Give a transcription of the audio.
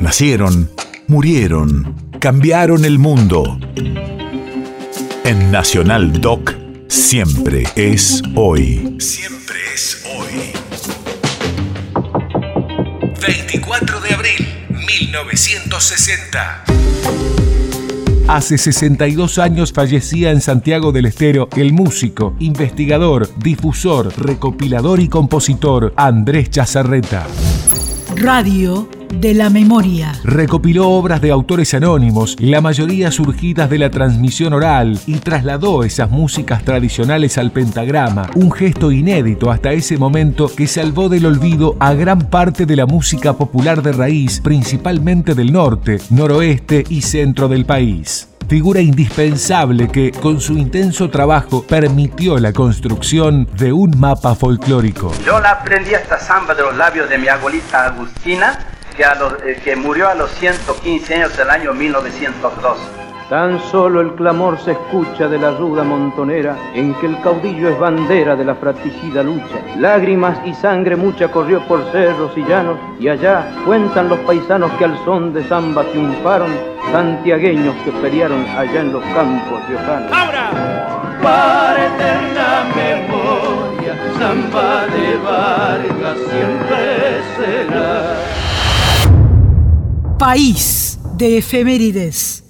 Nacieron, murieron, cambiaron el mundo. En Nacional Doc, siempre es hoy. Siempre es hoy. 24 de abril, 1960. Hace 62 años fallecía en Santiago del Estero el músico, investigador, difusor, recopilador y compositor Andrés Chazarreta. Radio de la memoria. Recopiló obras de autores anónimos, la mayoría surgidas de la transmisión oral, y trasladó esas músicas tradicionales al pentagrama, un gesto inédito hasta ese momento que salvó del olvido a gran parte de la música popular de raíz, principalmente del norte, noroeste y centro del país figura indispensable que, con su intenso trabajo, permitió la construcción de un mapa folclórico. Yo la aprendí esta samba de los labios de mi abuelita Agustina, que, eh, que murió a los 115 años del año 1902. Tan solo el clamor se escucha de la ruda montonera en que el caudillo es bandera de la fratricida lucha. Lágrimas y sangre mucha corrió por cerros y llanos y allá cuentan los paisanos que al son de samba triunfaron, santiagueños que pelearon allá en los campos riojanos. ¡Ahora! Para eterna memoria, samba de Vargas siempre País de efemérides.